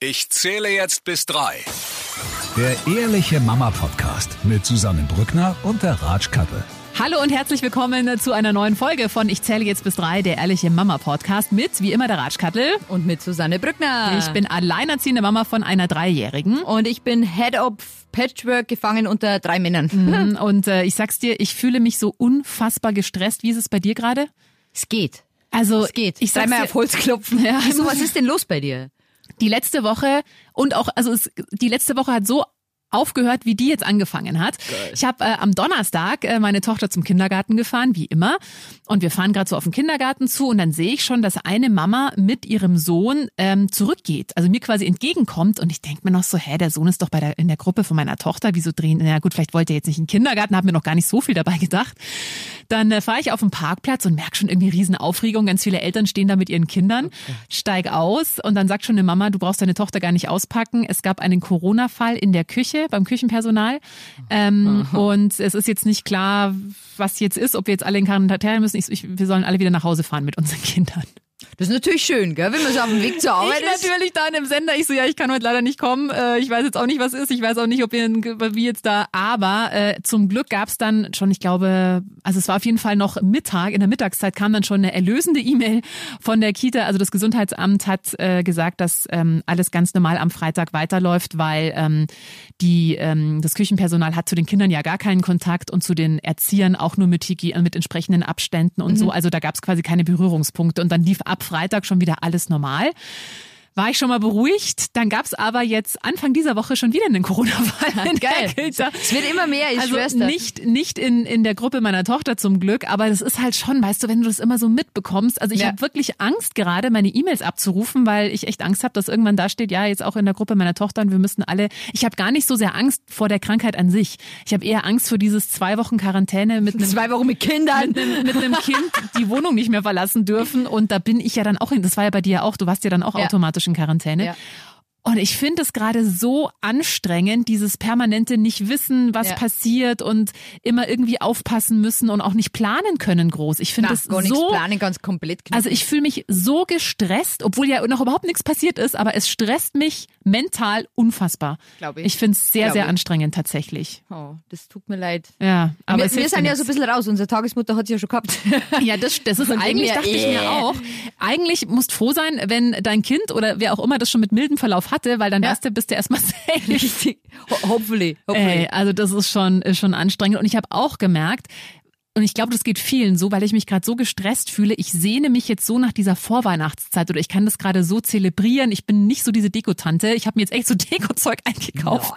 Ich zähle jetzt bis drei. Der Ehrliche Mama Podcast mit Susanne Brückner und der Ratschkattel. Hallo und herzlich willkommen zu einer neuen Folge von Ich zähle jetzt bis drei, der Ehrliche Mama Podcast mit, wie immer, der Ratschkattel. Und mit Susanne Brückner. Ich bin alleinerziehende Mama von einer Dreijährigen. Und ich bin Head of Patchwork gefangen unter drei Männern. Mhm, Und äh, ich sag's dir, ich fühle mich so unfassbar gestresst. Wie ist es bei dir gerade? Es geht. Also, Es geht. ich sag's Dreimal dir, auf Holz klopfen. Ja, Wieso, was ist denn los bei dir? Die letzte Woche und auch, also es, die letzte Woche hat so aufgehört, wie die jetzt angefangen hat. Ich habe äh, am Donnerstag äh, meine Tochter zum Kindergarten gefahren, wie immer. Und wir fahren gerade so auf den Kindergarten zu und dann sehe ich schon, dass eine Mama mit ihrem Sohn ähm, zurückgeht, also mir quasi entgegenkommt. Und ich denke mir noch so, hä, der Sohn ist doch bei der, in der Gruppe von meiner Tochter, wieso drehen? Na gut, vielleicht wollte er jetzt nicht in den Kindergarten, habe mir noch gar nicht so viel dabei gedacht. Dann äh, fahre ich auf den Parkplatz und merke schon irgendwie riesen Aufregung. Ganz viele Eltern stehen da mit ihren Kindern. Steig aus und dann sagt schon eine Mama, du brauchst deine Tochter gar nicht auspacken. Es gab einen Corona-Fall in der Küche beim Küchenpersonal. Ähm, und es ist jetzt nicht klar, was jetzt ist, ob wir jetzt alle in Quarantäne müssen. Ich, ich, wir sollen alle wieder nach Hause fahren mit unseren Kindern. Das ist natürlich schön, gell? wenn man so auf dem Weg zur Arbeit Ich ist. natürlich dann im Sender, ich so, ja, ich kann heute leider nicht kommen. Äh, ich weiß jetzt auch nicht, was ist. Ich weiß auch nicht, ob wir wie jetzt da. Aber äh, zum Glück gab's dann schon, ich glaube, also es war auf jeden Fall noch Mittag, in der Mittagszeit kam dann schon eine erlösende E-Mail von der Kita. Also das Gesundheitsamt hat äh, gesagt, dass ähm, alles ganz normal am Freitag weiterläuft, weil ähm, die ähm, das Küchenpersonal hat zu den Kindern ja gar keinen Kontakt und zu den Erziehern auch nur mit, Hygie- mit entsprechenden Abständen und so. Also da gab's quasi keine Berührungspunkte. Und dann lief ab Freitag schon wieder alles normal. War ich schon mal beruhigt. Dann gab's aber jetzt Anfang dieser Woche schon wieder einen Corona-Fall in Geil. Es wird immer mehr, ich Also schwör's dir. nicht, nicht in, in der Gruppe meiner Tochter zum Glück, aber das ist halt schon, weißt du, wenn du das immer so mitbekommst. Also ich Ja. habe wirklich Angst gerade, meine E-Mails abzurufen, weil ich echt Angst habe, dass irgendwann da steht, ja, jetzt auch in der Gruppe meiner Tochter und wir müssen alle. Ich habe gar nicht so sehr Angst vor der Krankheit an sich. Ich habe eher Angst vor dieses zwei Wochen Quarantäne mit einem Zwei Wochen mit Kindern. mit einem, mit einem Kind die Wohnung nicht mehr verlassen dürfen. Und da bin ich ja dann auch in, das war ja bei dir ja auch, du warst ja dann auch Ja. automatisch in Quarantäne. Ja. Und ich finde es gerade so anstrengend, dieses permanente nicht wissen, was Ja. passiert und immer irgendwie aufpassen müssen und auch nicht planen können groß. Ich finde Na, es gar so planen, ganz komplett knicken. also ich fühle mich so gestresst, obwohl ja noch überhaupt nichts passiert ist, aber es stresst mich mental unfassbar. Glaub ich. Ich finde es sehr, Glaub sehr ich. anstrengend tatsächlich. oh, das tut mir leid. Ja, aber wir es wir sind ja so ein bisschen raus. Unsere Tagesmutter hat sie ja schon gehabt. Ja, das, das ist eigentlich, dachte ich äh. mir auch. Eigentlich musst froh sein, wenn dein Kind oder wer auch immer das schon mit mildem Verlauf hatte, weil dann Ja. du, bist du erstmal safe. Richtig. Ho hopefully. hopefully. Ey, also das ist schon, ist schon anstrengend. Und ich habe auch gemerkt, und ich glaube, das geht vielen so, weil ich mich gerade so gestresst fühle. Ich sehne mich jetzt so nach dieser Vorweihnachtszeit oder ich kann das gerade so zelebrieren. Ich bin nicht so diese Dekotante. Ich habe mir jetzt echt so Dekozeug eingekauft.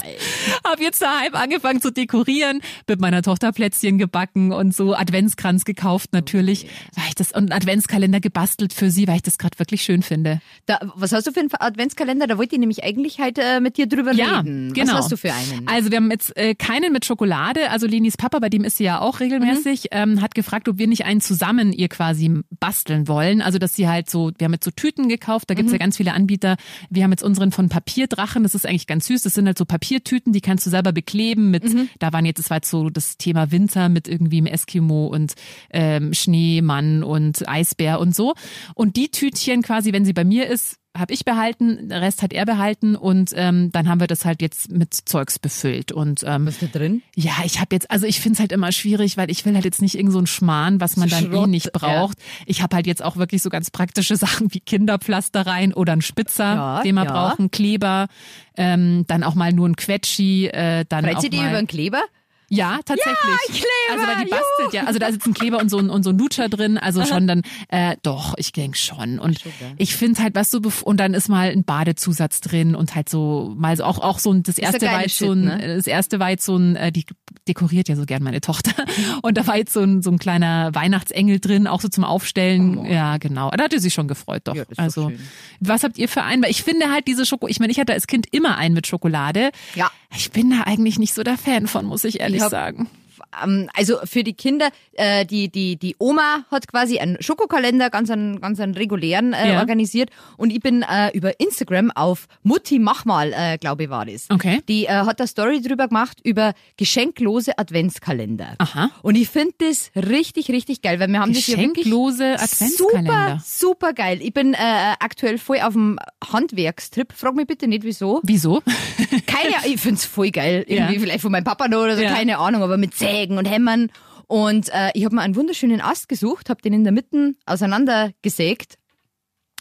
Habe jetzt daheim angefangen zu dekorieren, mit meiner Tochter Plätzchen gebacken und so Adventskranz gekauft natürlich, weil ich das und Adventskalender gebastelt für sie, weil ich das gerade wirklich schön finde. Da, was hast du für einen Adventskalender? Da wollte ich nämlich eigentlich heute äh, mit dir drüber Ja, reden. genau. Was hast du für einen? Also wir haben jetzt äh, keinen mit Schokolade. Also Lenis Papa, bei dem ist sie ja auch regelmäßig, ähm, hat gefragt, ob wir nicht einen zusammen ihr quasi basteln wollen. Also dass sie halt so, wir haben jetzt so Tüten gekauft, da gibt's ja ganz viele Anbieter. Wir haben jetzt unseren von Papierdrachen, das ist eigentlich ganz süß. Das sind halt so Papiertüten, die kannst du selber bekleben mit, da waren jetzt, das war jetzt so das Thema Winter mit irgendwie im Eskimo und ähm, Schneemann und Eisbär und so. Und die Tütchen quasi, wenn sie bei mir ist, habe ich behalten, der Rest hat er behalten und ähm, dann haben wir das halt jetzt mit Zeugs befüllt und ähm, was ist da drin? ja, ich habe jetzt, also ich find's halt immer schwierig, weil ich will halt jetzt nicht irgend so ein Schmarrn, was man So dann eh Schrott, nicht braucht. Ich habe halt jetzt auch wirklich so ganz praktische Sachen wie Kinderpflaster rein oder ein Spitzer, Ja, den wir ja. brauchen, Kleber, ähm, dann auch mal nur ein Quetschi, äh, dann Freut auch mal über einen Kleber? Ja, tatsächlich. Kleber, also weil die bastelt ja, also da ist ein Kleber und so ein, und so ein Lutscher drin, also schon dann, äh, doch, ich denke schon. Und ich finde halt, was so, und dann ist mal ein Badezusatz drin und halt so, mal so auch, auch so ein, das erste war jetzt so ein, ne? das erste war jetzt so ein, äh, die dekoriert ja so gern meine Tochter. Und da war jetzt so ein, so ein kleiner Weihnachtsengel drin, auch so zum Aufstellen. Ja, genau. Da hatte sie schon gefreut, doch. Oh. Ja, doch also, schön. was habt ihr für einen? Weil ich finde halt diese Schoko, ich meine, ich hatte als Kind immer einen mit Schokolade. Ja. Ich bin da eigentlich nicht so der Fan von, muss ich ehrlich Ich hab- sagen. also für die Kinder, äh, die, die, die Oma hat quasi einen Schokokalender, ganz einen, ganz einen regulären äh, Ja. organisiert und ich bin äh, über Instagram auf Mutti mach mal, äh, glaube ich, war das. Okay. Die äh, hat da Story drüber gemacht über geschenklose Adventskalender. Aha. Und ich finde das richtig, richtig geil, weil wir haben das wirklich Geschenklose Adventskalender. Super, super geil. Ich bin äh, aktuell voll auf dem Handwerkstrip. Frag mich bitte nicht, wieso. Wieso? Keine Ahnung, ich find's voll geil. Irgendwie Ja. vielleicht von meinem Papa noch oder so, Ja. keine Ahnung, aber mit Sägen und Hämmern. Und äh, ich habe mir einen wunderschönen Ast gesucht, habe den in der Mitte auseinandergesägt,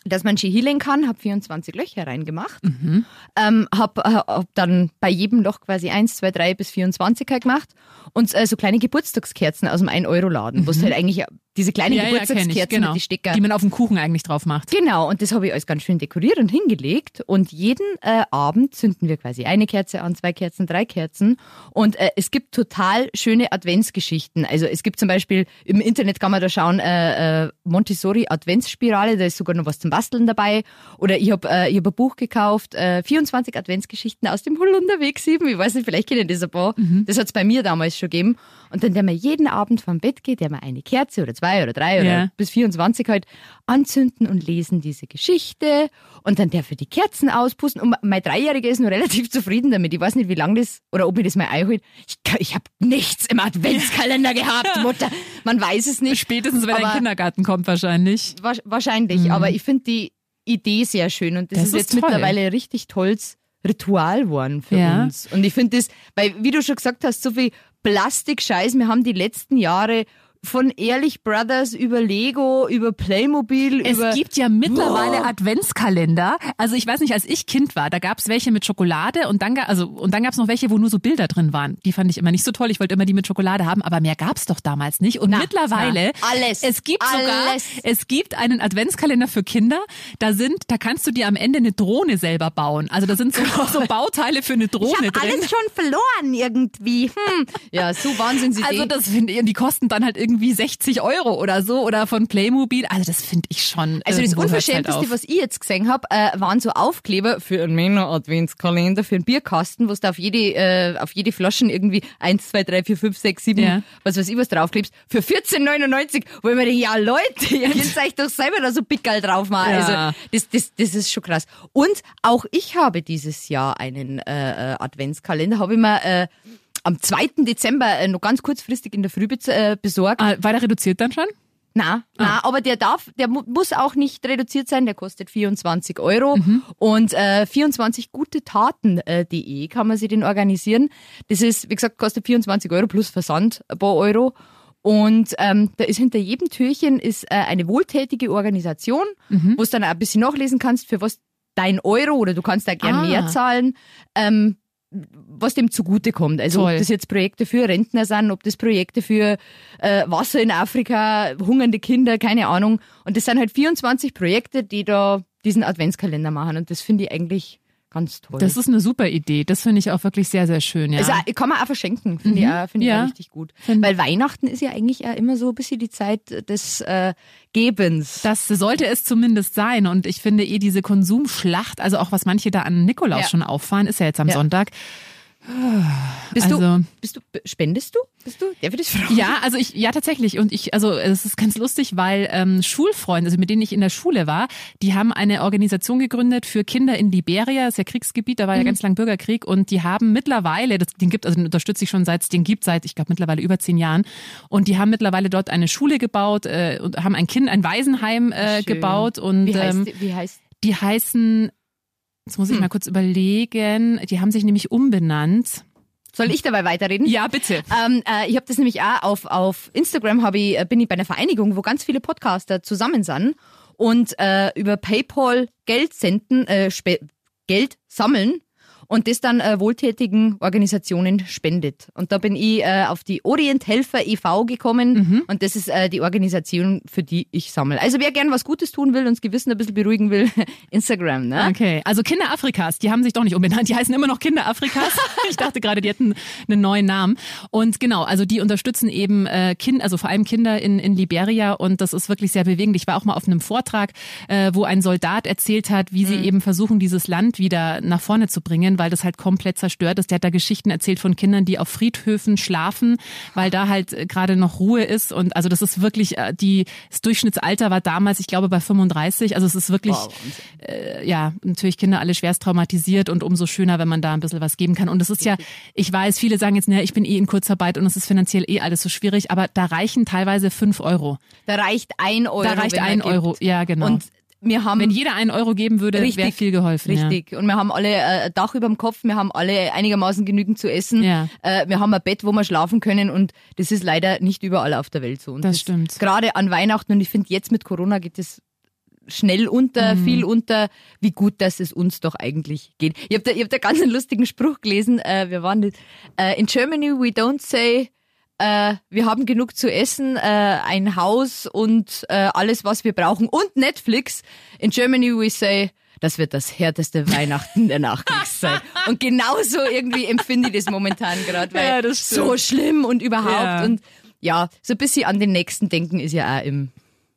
dass man schön healen kann, habe 24 Löcher reingemacht, Mhm. ähm, habe hab dann bei jedem Loch quasi 1, 2, 3 bis 24 halt gemacht und äh, so kleine Geburtstagskerzen aus dem 1-Euro-Laden, wo es halt eigentlich diese kleinen ja, ja, Geburtstagskerzen ich, genau. die Stecker Die man auf dem Kuchen eigentlich drauf macht. Genau, und das habe ich alles ganz schön dekoriert und hingelegt. Und jeden äh, Abend zünden wir quasi eine Kerze an, zwei Kerzen, drei Kerzen. Und äh, es gibt total schöne Adventsgeschichten. Also es gibt zum Beispiel, im Internet kann man da schauen, äh, äh, Montessori Adventsspirale, da ist sogar noch was zum Basteln dabei. Oder ich habe äh, ich hab ein Buch gekauft, äh, 24 Adventsgeschichten aus dem Holunderweg 7. Ich weiß nicht, vielleicht kennen das ein paar. Mhm. Das hat es bei mir damals schon gegeben. Und dann, der man jeden Abend vom Bett geht, der man eine Kerze oder zwei oder drei oder Ja. bis 24 halt anzünden und lesen diese Geschichte und dann der für die Kerzen auspusten. Und mein Dreijähriger ist nur relativ zufrieden damit. Ich weiß nicht, wie lange das oder ob mir das mal einholt. Ich, ich habe nichts im Adventskalender gehabt, Mutter. Man weiß es nicht. Spätestens, wenn er Aber- den Kindergarten kommt, wahrscheinlich. Wa- Wahrscheinlich, aber ich finde die Idee sehr schön und das, Das ist, ist jetzt toll. mittlerweile ein richtig tolles Ritual geworden für Ja. uns. Und ich finde das, weil wie du schon gesagt hast, so viel Plastikscheiß, wir haben die letzten Jahre von Ehrlich Brothers über Lego, über Playmobil, Es über gibt ja mittlerweile Boah. Adventskalender. Also ich weiß nicht, als ich Kind war, da gab's welche mit Schokolade und dann, also, und dann gab's noch welche, wo nur so Bilder drin waren. Die fand ich immer nicht so toll. Ich wollte immer die mit Schokolade haben, aber mehr gab's doch damals nicht. Und Na, mittlerweile, na, alles, es gibt sogar, alles. es gibt einen Adventskalender für Kinder. Da sind, da kannst du dir am Ende eine Drohne selber bauen. Also da sind so, so Bauteile für eine ich Drohne habe drin. alles schon verloren irgendwie. Hm. Ja, so Wahnsinnsidee. Also das finde ich, und die kosten dann halt irgendwie 60 Euro oder so oder von Playmobil. Also das finde ich schon. Also das irgendwo hört's halt Unverschämteste, was ich jetzt gesehen habe, äh, waren so Aufkleber für einen Männer-Adventskalender, für einen Bierkasten, wo du auf jede, äh, auf jede Flaschen irgendwie 1, 2, 3, 4, 5, 6, 7, Ja. was weiß ich, was draufklebst, für 14,99, wo ich mir denke, ja Leute, ihr könnt euch doch selber da so Pickerl drauf machen. Ja. Also das, das, das ist schon krass. Und auch ich habe dieses Jahr einen äh, äh, Adventskalender, habe ich mir äh, am 2. Dezember äh, noch ganz kurzfristig in der Früh äh, besorgt. Ah, war der reduziert dann schon? Na, na, aber der darf, der mu muss auch nicht reduziert sein, der kostet 24 Euro. Mhm. Und äh, 24 gute Taten.de kann man sich den organisieren. Das ist, wie gesagt, kostet 24 Euro plus Versand ein paar Euro. Und ähm, da ist hinter jedem Türchen ist äh, eine wohltätige Organisation, Mhm. wo du dann ein bisschen nachlesen kannst, für was dein Euro oder du kannst da gern Ah. mehr zahlen. Ähm, was dem zugute kommt. Also Toll. ob das jetzt Projekte für Rentner sind, ob das Projekte für äh, Wasser in Afrika, hungernde Kinder, keine Ahnung. Und das sind halt 24 Projekte, die da diesen Adventskalender machen. Und das finde ich eigentlich ganz toll. Das ist eine super Idee. Das finde ich auch wirklich sehr, sehr schön. Ja. also kann man auch verschenken, finde ich, auch, finde Ja. ich auch richtig gut. Find- Weil Weihnachten ist ja eigentlich auch immer so ein bisschen die Zeit des äh, Gebens. das sollte es zumindest sein. Und ich finde eh diese Konsumschlacht, also auch was manche da an Nikolaus Ja. schon auffahren, ist ja jetzt am Ja. Sonntag. Bist also- du, bist du, spendest du? Bist du? Darf ich das fragen? Ja, also ich, ja tatsächlich. Und ich, also es ist ganz lustig, weil ähm, Schulfreunde, also mit denen ich in der Schule war, die haben eine Organisation gegründet für Kinder in Liberia, das ist ja Kriegsgebiet, da war ja ganz lang Bürgerkrieg und die haben mittlerweile, das, den gibt, also den unterstütze ich schon seit den gibt, seit ich glaube mittlerweile über zehn Jahren. Und die haben mittlerweile dort eine Schule gebaut äh, und haben ein Kind, ein Waisenheim äh, Schön. gebaut und Wie heißt, ähm, wie heißt die heißen, jetzt muss ich mal kurz überlegen, die haben sich nämlich umbenannt. Soll ich dabei weiterreden? Ja, bitte. Ähm, äh, ich habe das nämlich auch auf, auf Instagram hab ich, äh, bin ich bei einer Vereinigung, wo ganz viele Podcaster zusammen sind und äh, über PayPal Geld senden, äh, Geld sammeln und das dann äh, wohltätigen Organisationen spendet. Und da bin ich äh, auf die Orient Helfer e.V. gekommen Mhm. und das ist äh, die Organisation, für die ich sammle. Also wer gern was Gutes tun will und das Gewissen ein bisschen beruhigen will, Instagram, ne? Okay, also Kinder Afrikas, die haben sich doch nicht umbenannt, die heißen immer noch Kinder Afrikas. ich dachte gerade, die hätten einen neuen Namen. Und genau, also die unterstützen eben äh, Kinder, also vor allem Kinder in, in Liberia und das ist wirklich sehr bewegend. Ich war auch mal auf einem Vortrag, äh, wo ein Soldat erzählt hat, wie sie eben versuchen, dieses Land wieder nach vorne zu bringen, weil das halt komplett zerstört ist. Der hat da Geschichten erzählt von Kindern, die auf Friedhöfen schlafen, weil da halt äh, gerade noch Ruhe ist. Und also das ist wirklich, äh, die, das Durchschnittsalter war damals, ich glaube, bei 35. Also es ist wirklich, Wow, äh, ja, natürlich Kinder alle schwerst traumatisiert und umso schöner, wenn man da ein bisschen was geben kann. Und es ist ja, ich weiß, viele sagen jetzt, naja, ich bin eh in Kurzarbeit und es ist finanziell eh alles so schwierig, aber da reichen teilweise fünf Euro. Da reicht ein Euro. Da reicht ein gibt. Euro, ja genau. Und wir haben wenn jeder einen Euro geben würde, wäre Richtig, viel geholfen. Richtig. Und wir haben alle äh, ein Dach über dem Kopf, wir haben alle einigermaßen genügend zu essen. Ja. Äh, wir haben ein Bett, wo wir schlafen können und das ist leider nicht überall auf der Welt so. Und Das stimmt. Gerade an Weihnachten und ich finde jetzt mit Corona geht es schnell unter, Mhm. viel unter, wie gut, dass es uns doch eigentlich geht. Ich habe da, ich hab da ganz einen lustigen Spruch gelesen. Äh, wir waren nicht, äh, in Germany we don't say äh, wir haben genug zu essen, äh, ein Haus und äh, alles, was wir brauchen und Netflix. In Germany we say, das wird das härteste Weihnachten der Nachkriegszeit. Und genauso irgendwie empfinde ich das momentan gerade, weil Ja, so schlimm und überhaupt. Ja. Und ja, so ein bisschen an den nächsten denken ist ja auch im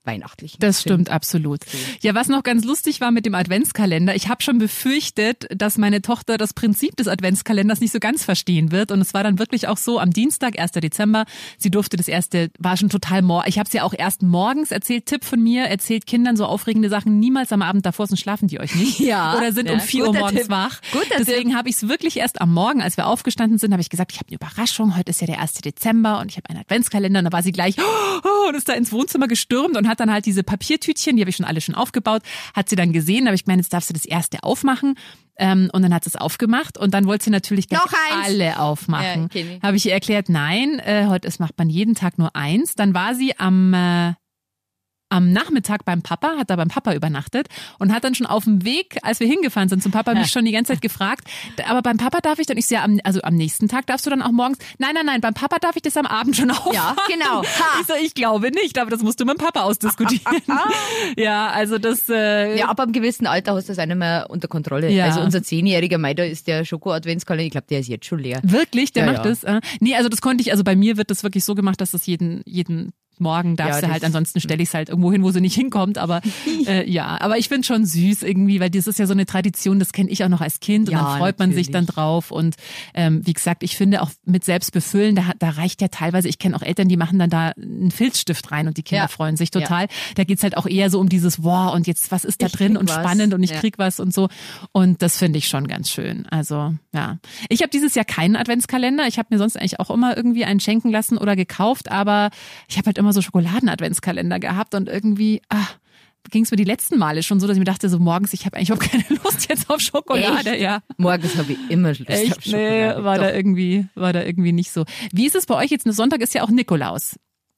Weihnachtlichen. Das stimmt absolut. Ja, was noch ganz lustig war mit dem Adventskalender, ich habe schon befürchtet, dass meine Tochter das Prinzip des Adventskalenders nicht so ganz verstehen wird. Und es war dann wirklich auch so am Dienstag, 1. Dezember, sie durfte das erste, war schon total mor. Ich habe es ja auch erst morgens erzählt, Tipp von mir, erzählt Kindern so aufregende Sachen niemals am Abend davor, sonst schlafen die euch nicht. Ja, Oder sind ja, um 4 Uhr morgens Tipp. wach. Guter Deswegen habe ich es wirklich erst am Morgen, als wir aufgestanden sind, habe ich gesagt, ich habe eine Überraschung, heute ist ja der 1. Dezember und ich habe einen Adventskalender. Und da war sie gleich oh, und ist da ins Wohnzimmer gestürmt und hat dann halt diese Papiertütchen, die habe ich schon alle schon aufgebaut, hat sie dann gesehen. Da habe ich gemeint, jetzt darfst du das erste aufmachen. Ähm, und dann hat sie es aufgemacht und dann wollte sie natürlich gleich alle aufmachen. Ja, ich. Habe ich ihr erklärt, nein, äh, heute ist, macht man jeden Tag nur eins. Dann war sie am äh, am Nachmittag beim Papa, hat da beim Papa übernachtet und hat dann schon auf dem Weg, als wir hingefahren sind zum Papa, mich schon die ganze Zeit gefragt, aber beim Papa darf ich dann, ich sehe, also am nächsten Tag darfst du dann auch morgens, nein, nein, nein, beim Papa darf ich das am Abend schon aufmachen. Ja, genau. Ha. Ich so, ich glaube nicht, aber das musst du mit dem Papa ausdiskutieren. ja, also das, äh, Ja, ab einem gewissen Alter hast du das auch nicht mehr unter Kontrolle. Ja. Also unser zehnjähriger Meider ist der Schoko-Adventskalender, ich glaube, der ist jetzt schon leer. Wirklich, der Ja, macht ja. das? Äh, nee, also das konnte ich, also bei mir wird das wirklich so gemacht, dass das jeden, jeden Morgen darfst Ja, das- halt, ansonsten stelle ich es halt irgendwo hin, wo sie nicht hinkommt, aber äh, ja, aber ich finde schon süß irgendwie, weil das ist ja so eine Tradition, das kenne ich auch noch als Kind und Ja, dann freut man sich dann drauf und ähm, wie gesagt, ich finde auch mit Selbstbefüllen, da, da reicht ja teilweise, ich kenne auch Eltern, die machen dann da einen Filzstift rein und die Kinder Ja. freuen sich total. Da geht's halt auch eher so um dieses, wow, und jetzt, was ist da Ich drin und was. spannend und ich krieg was und so und das finde ich schon ganz schön. Also ja, ich habe dieses Jahr keinen Adventskalender. Ich habe mir sonst eigentlich auch immer irgendwie einen schenken lassen oder gekauft, aber ich habe halt immer so Schokoladen-Adventskalender gehabt und irgendwie ah, ging es mir die letzten Male schon so, dass ich mir dachte, so morgens, ich habe eigentlich überhaupt keine Lust jetzt auf Schokolade. Echt? Ja. Morgens habe ich immer Lust auf Echt? Nee, Schokolade. war Doch. da irgendwie, war da irgendwie nicht so. Wie ist es bei euch jetzt? Sonntag ist ja auch Nikolaus.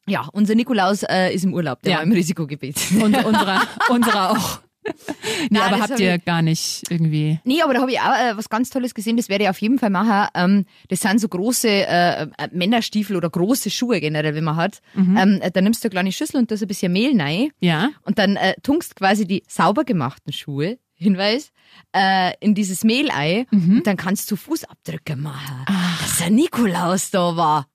Ja, unser Nikolaus äh, ist im Urlaub, der Ja. war im Risikogebiet. Und unserer, unserer auch. Nee, Nein, aber habt hab ihr ich- gar nicht irgendwie. Nee, aber da habe ich auch äh, was ganz Tolles gesehen, das werde ich auf jeden Fall machen. Ähm, das sind so große äh, äh, Männerstiefel oder große Schuhe generell, wenn man hat. Mhm. Ähm, äh, da nimmst du eine kleine Schüssel und da so ein bisschen Mehl rein Ja. und dann äh, tunkst quasi die sauber gemachten Schuhe, Hinweis, äh, in dieses Mehl ein Mhm. und dann kannst du Fußabdrücke machen. Ah. Dass der Nikolaus da war.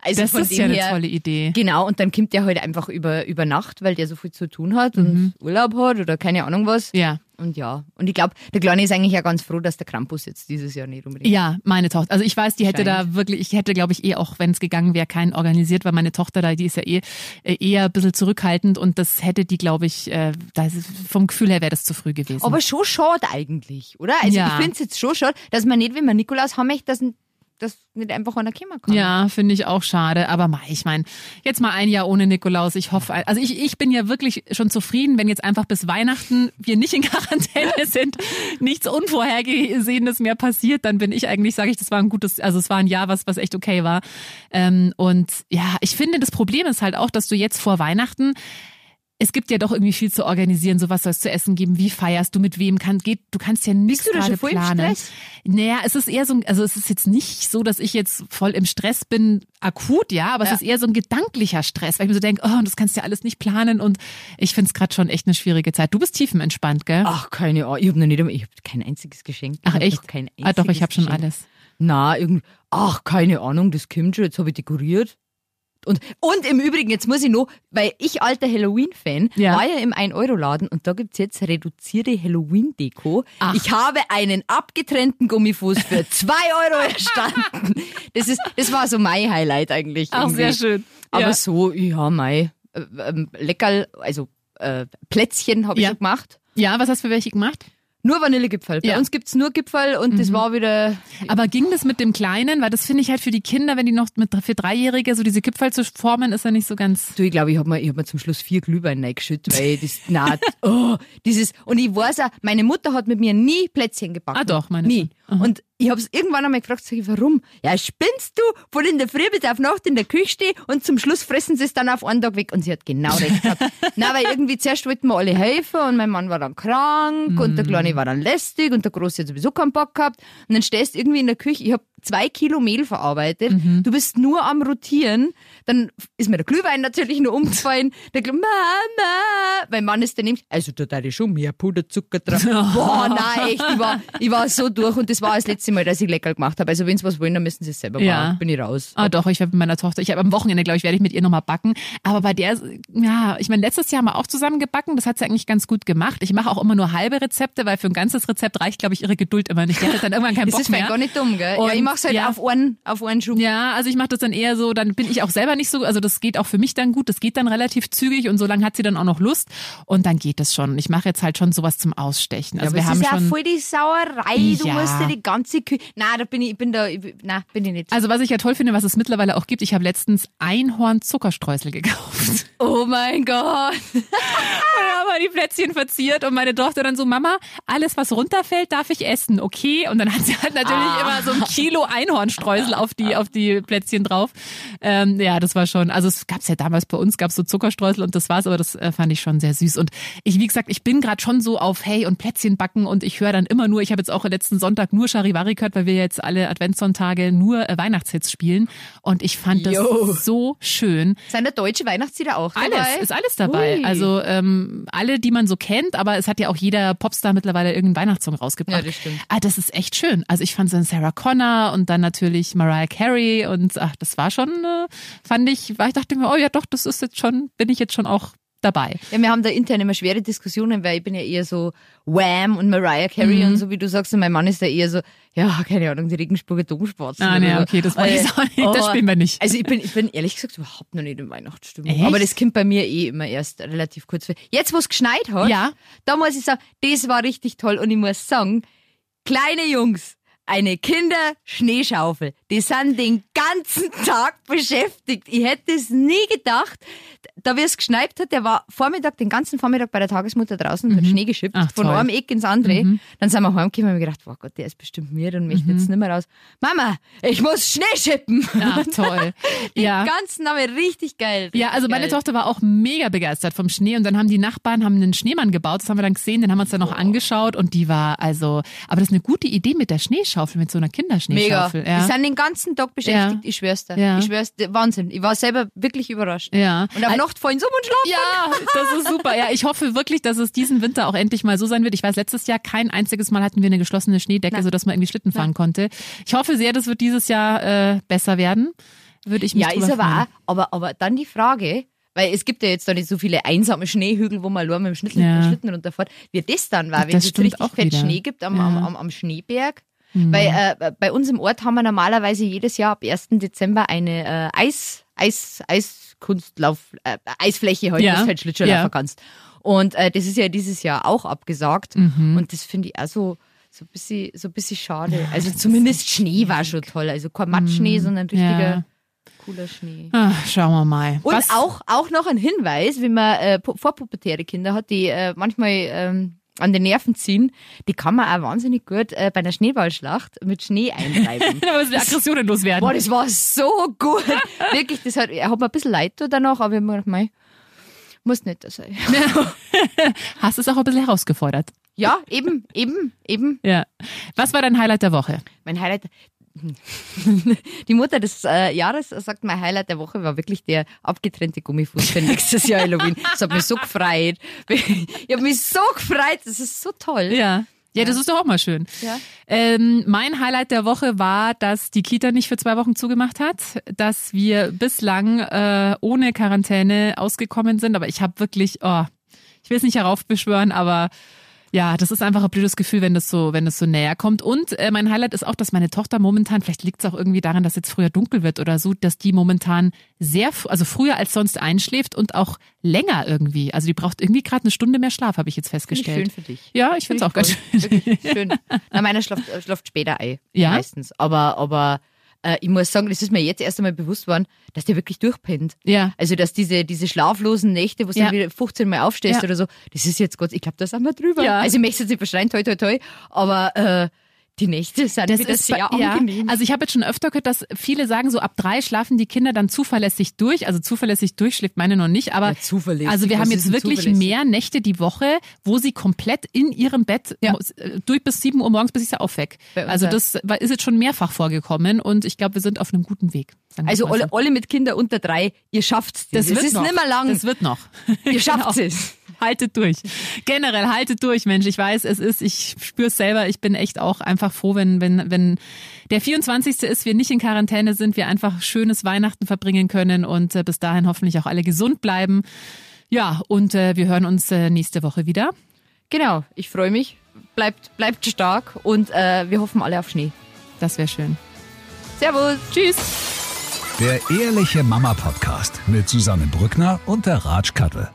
Also Das ist ja eine her, tolle Idee. Genau, und dann kommt der halt einfach über, über Nacht, weil der so viel zu tun hat und Urlaub hat oder keine Ahnung was. Mhm. Ja. Und ja, und ich glaube, der Kleine ist eigentlich ja ganz froh, dass der Krampus jetzt dieses Jahr nicht unbedingt. Ja, meine Tochter. Also ich weiß, die hätte Scheint. da wirklich, ich hätte, glaube ich, eh auch, wenn es gegangen wäre, keinen organisiert, weil meine Tochter da, die ist ja eh äh, eher ein bisschen zurückhaltend und das hätte die, glaube ich, äh, das vom Gefühl her wäre das zu früh gewesen. Aber schon schade eigentlich, oder? Also Ja. ich finde es jetzt schon schade, dass man nicht, wenn man Nikolaus haben möchte, dass, dass nicht einfach einer kommen kann. ja, finde ich auch schade. Aber mei, ich meine, jetzt mal ein Jahr ohne Nikolaus. Ich hoffe, also ich, ich bin ja wirklich schon zufrieden, wenn jetzt einfach bis Weihnachten wir nicht in Quarantäne sind, nichts Unvorhergesehenes mehr passiert, dann bin ich eigentlich, sage ich, das war ein gutes, also es war ein Jahr, was, was echt okay war. Ähm, und ja, ich finde, das Problem ist halt auch, dass du jetzt vor Weihnachten es gibt ja doch irgendwie viel zu organisieren, so was soll es zu essen geben, wie feierst du, mit wem kann, geht, du kannst ja nichts gerade planen. Naja, es ist eher so, ein- also es ist jetzt nicht so, dass ich jetzt voll im Stress bin, akut, ja, aber Ja. es ist eher so ein gedanklicher Stress, weil ich mir so denke, oh, das kannst du ja alles nicht planen und ich finde es gerade schon echt eine schwierige Zeit. Du bist tiefenentspannt, gell? Ach, keine Ahnung. Ich habe noch nicht ich habe kein einziges Geschenk. Ich Ach hab echt? Kein ah doch, ich einziges habe schon alles. Na, irgend, ach, keine Ahnung, das kommt schon, jetzt habe ich dekoriert. Und, und im Übrigen, jetzt muss ich noch, weil ich alter Halloween-Fan, Ja. war ja im 1-Euro-Laden und da gibt's jetzt reduzierte Halloween-Deko. Ach. Ich habe einen abgetrennten Gummifuß für 2 Euro erstanden. Das, ist, das war so mein Highlight eigentlich. Auch irgendwie. sehr schön. Aber ja. so, ja, mei. Äh, ähm, Leckerl, also äh, Plätzchen habe ich Ja. gemacht. ja, was hast du für welche gemacht? Nur Vanillegipfel. Bei Ja. Mhm. uns gibt's nur Gipfel und das war wieder. Aber ging das mit dem Kleinen? Weil das finde ich halt für die Kinder, wenn die noch mit für Dreijährige so diese Gipfel zu formen, ist ja nicht so ganz. Du, ich glaube, ich habe mir, ich hab mir zum Schluss vier Glühwein reingeschüttet, weil das, na, oh, dieses, und ich weiß auch, meine Mutter hat mit mir nie Plätzchen gebacken. Ah, doch, meine Nie. Und ich habe es irgendwann einmal gefragt, sag ich, warum? Ja, spinnst du, von in der Früh bis auf Nacht in der Küche stehe und zum Schluss fressen sie es dann auf einen Tag weg. Und sie hat genau recht gehabt. Na, weil irgendwie zuerst wollten wir alle helfen und mein Mann war dann krank und der Kleine war dann lästig und der Große hat sowieso keinen Bock gehabt. Und dann stehst du irgendwie in der Küche, ich habe zwei Kilo Mehl verarbeitet, du bist nur am Rotieren, dann ist mir der Glühwein natürlich nur umgefallen. Der Glüh Mama, mein Mann ist daneben, also da ist schon mehr Puderzucker drauf. Boah, nein, echt, ich war, ich war so durch und das war das letzte Mal, dass ich lecker gemacht habe. Also wenn sie was wollen, dann müssen sie es selber Ja. machen. Bin ich raus. Ah, doch, ich werde mit meiner Tochter, ich habe am Wochenende, glaube ich, werde ich mit ihr nochmal backen. Aber bei der, ja, ich meine, letztes Jahr haben wir auch zusammen gebacken, das hat sie eigentlich ganz gut gemacht. Ich mache auch immer nur halbe Rezepte, weil für ein ganzes Rezept reicht, glaube ich, ihre Geduld immer nicht. Die hat dann irgendwann keinen Das Bock ist vielleicht mehr. gar nicht dumm, gell? ja, Und, ich mach's halt ja. auf einen, auf einen Schub. Ja, also ich mache das dann eher so, dann bin ich auch selber nicht so, also das geht auch für mich dann gut, das geht dann relativ zügig und so lange hat sie dann auch noch Lust und dann geht es schon. Ich mache jetzt halt schon sowas zum Ausstechen. Also aber wir haben ist ja schon voll die Sauerei. Du Ja. musst ja die ganze Küche. Nein, da bin ich, ich bin da, ich, bin- nein, bin ich nicht. also was ich ja toll finde, was es mittlerweile auch gibt, ich habe letztens Einhorn-Zuckerstreusel gekauft. oh mein Gott. Und haben die Plätzchen verziert und meine Tochter dann so, Mama, alles was runterfällt, darf ich essen, okay? Und dann hat sie halt natürlich Ah. immer so ein Kilo Einhornstreusel auf die, auf die Plätzchen drauf. Ähm, ja, das war schon, also es gab's ja damals bei uns, gab's so Zuckerstreusel und das war's, aber das äh, fand ich schon sehr süß. Und ich, wie gesagt, ich bin gerade schon so auf Hey und Plätzchen backen und ich höre dann immer nur, ich habe jetzt auch letzten Sonntag nur Charivari gehört, weil wir jetzt alle Adventssonntage nur äh, Weihnachtshits spielen und ich fand das Jo. so schön. Sind da deutsche Weihnachtslieder auch dabei? Alles, ist alles dabei. Ui. Also ähm, alle, die man so kennt, aber es hat ja auch jeder Popstar mittlerweile irgendeinen Weihnachtssong rausgebracht. Ja, das stimmt. Ah, das ist echt schön. Also ich fand so Sarah Connor und dann natürlich Mariah Carey und ach, das war schon, äh, fand ich, war ich dachte mir, oh ja doch, das ist jetzt schon, bin ich jetzt schon auch dabei. Ja, wir haben da intern immer schwere Diskussionen, weil ich bin ja eher so Wham und Mariah Carey Mhm. und so, wie du sagst, und mein Mann ist da eher so, ja, keine Ahnung, die Regensburger Domspatzen. Ah, nee, okay, das weiß ich auch nicht. Das spielen wir nicht. Also ich bin, ich bin ehrlich gesagt überhaupt noch nicht in Weihnachtsstimmung. Echt? Aber das kommt bei mir eh immer erst relativ kurz. vor. Jetzt, wo es geschneit hat, Ja. da muss ich sagen, das war richtig toll. Und ich muss sagen, kleine Jungs, eine Kinder-Schneeschaufel, die sind den ganzen Tag beschäftigt. Ich hätte es nie gedacht. Da wie es geschneit hat, der war Vormittag, den ganzen Vormittag bei der Tagesmutter draußen und hat Schnee geschippt, Mhm. Ach, von. Mhm. einem Eck ins andere. Dann sind wir heimgekommen und haben gedacht, wow Gott, der ist bestimmt mir und möchte jetzt nicht mehr raus. Mama, ich muss Schnee schippen. Ach, toll. ja. Den ganzen Name richtig geil. Ja, also meine geil. Tochter war auch mega begeistert vom Schnee und dann haben die Nachbarn haben einen Schneemann gebaut, das haben wir dann gesehen, den haben wir uns dann noch angeschaut und die war also, aber das ist eine gute Idee mit der Schneeschaufel, mit so einer Mega. Kinderschneeschaufel. Die Ja. sind den ganzen Tag beschäftigt, Ja. ich schwör's dir. Ja. Ich schwör's dir, Wahnsinn. Ich war selber wirklich überrascht. ja. Und auf Nacht fallen so und schlafen. Ja, das ist super. Ja, ich hoffe wirklich, dass es diesen Winter auch endlich mal so sein wird. Ich weiß, letztes Jahr kein einziges Mal hatten wir eine geschlossene Schneedecke, sodass man irgendwie Schlitten fahren konnte. Ich hoffe sehr, das wird dieses Jahr äh, besser werden. Würde ich mich Ja, ist aber aber, aber dann die Frage, weil es gibt ja jetzt da nicht so viele einsame Schneehügel, wo man nur mit dem Schlitten, Ja. Schlitten runterfährt. Wie das dann war, wenn Das es richtig fett wieder. Schnee gibt am, Ja. Am, am, am Schneeberg. Weil äh, bei uns im Ort haben wir normalerweise jedes Jahr ab 1. Dezember eine äh, Eis, Eis, Eiskunstlauf, äh, Eisfläche, halt, Ja. du halt Schlittschuh Ja. kannst. Und äh, das ist ja dieses Jahr auch abgesagt. Mhm. Und das finde ich auch so, so ein bisschen, so ein bisschen schade. also zumindest Schnee war schon toll. Also kein Matschschnee, sondern richtiger Mhm. Ja. cooler Schnee. Ah, schauen wir mal. Und Was- auch, auch noch ein Hinweis, wenn man äh, pu- vorpubertäre Kinder hat, die äh, manchmal ähm, an den Nerven ziehen, die kann man auch wahnsinnig gut äh, bei einer Schneeballschlacht mit Schnee eintreiben. Da müssen wir Aggressionen loswerden. Boah, das war so gut. Wirklich, das hat, er hat mir ein bisschen leid danach, aber ich hab mir gedacht, mei, muss nicht das sein. Hast es auch ein bisschen herausgefordert. Ja, eben, eben, eben. Ja. Was war dein Highlight der Woche? Mein Highlight. Die Mutter des äh, Jahres sagt, mein Highlight der Woche war wirklich der abgetrennte Gummifuß für nächstes Jahr Halloween. Das hat mich so gefreut. Ich habe mich so gefreut, das ist so toll. Ja. Ja, das ist doch auch mal schön. Ja. Ähm, mein Highlight der Woche war, dass die Kita nicht für zwei Wochen zugemacht hat, dass wir bislang äh, ohne Quarantäne ausgekommen sind. Aber ich habe wirklich, oh, ich will es nicht heraufbeschwören, aber ja, das ist einfach ein blödes Gefühl, wenn das so, wenn das so näher kommt. Und äh, mein Highlight ist auch, dass meine Tochter momentan, vielleicht liegt es auch irgendwie daran, dass jetzt früher dunkel wird oder so, dass die momentan sehr, also früher als sonst einschläft und auch länger irgendwie. Also die braucht irgendwie gerade eine Stunde mehr Schlaf, habe ich jetzt festgestellt. schön für dich. Ja, ich finde es auch ganz schön. Wirklich schön. Na, meiner schläft, schläft später ein. Ja? Meistens. Aber, aber ich muss sagen, das ist mir jetzt erst einmal bewusst worden, dass der wirklich durchpennt. Ja. Also, dass diese, diese schlaflosen Nächte, wo du Ja. dann wieder 15 Mal aufstehst Ja. oder so, das ist jetzt Gott, ich glaube, da sind wir drüber. Ja. Also, ich möchte jetzt nicht verschreien, toi, toi, toi, aber äh, die Nächte sind Das wieder ist sehr ja, angenehm. Also ich habe jetzt schon öfter gehört, dass viele sagen, so ab drei schlafen die Kinder dann zuverlässig durch. Also zuverlässig durchschläft meine noch nicht, aber Ja, zuverlässig. also wir haben jetzt wirklich mehr Nächte die Woche, wo sie komplett in ihrem Bett Ja. äh, durch bis sieben Uhr morgens, bis ich sie aufweck. Also das ist jetzt schon mehrfach vorgekommen und ich glaube, wir sind auf einem guten Weg. Also alle, alle mit Kindern unter drei, ihr schafft's. das es wird ist noch. nicht mehr lang. Das wird noch. ihr schafft Genau. es. Haltet durch. Generell haltet durch, Mensch. Ich weiß, es ist, ich spüre es selber. Ich bin echt auch einfach froh, wenn, wenn, wenn der 24. ist, wir nicht in Quarantäne sind, wir einfach schönes Weihnachten verbringen können und äh, bis dahin hoffentlich auch alle gesund bleiben. Ja, und äh, wir hören uns äh, nächste Woche wieder. Genau, ich freue mich. Bleibt, bleibt stark und äh, wir hoffen alle auf Schnee. Das wäre schön. Servus. Tschüss. Der Ehrliche Mama Podcast mit Susanne Brückner und der Ratsch Kattel.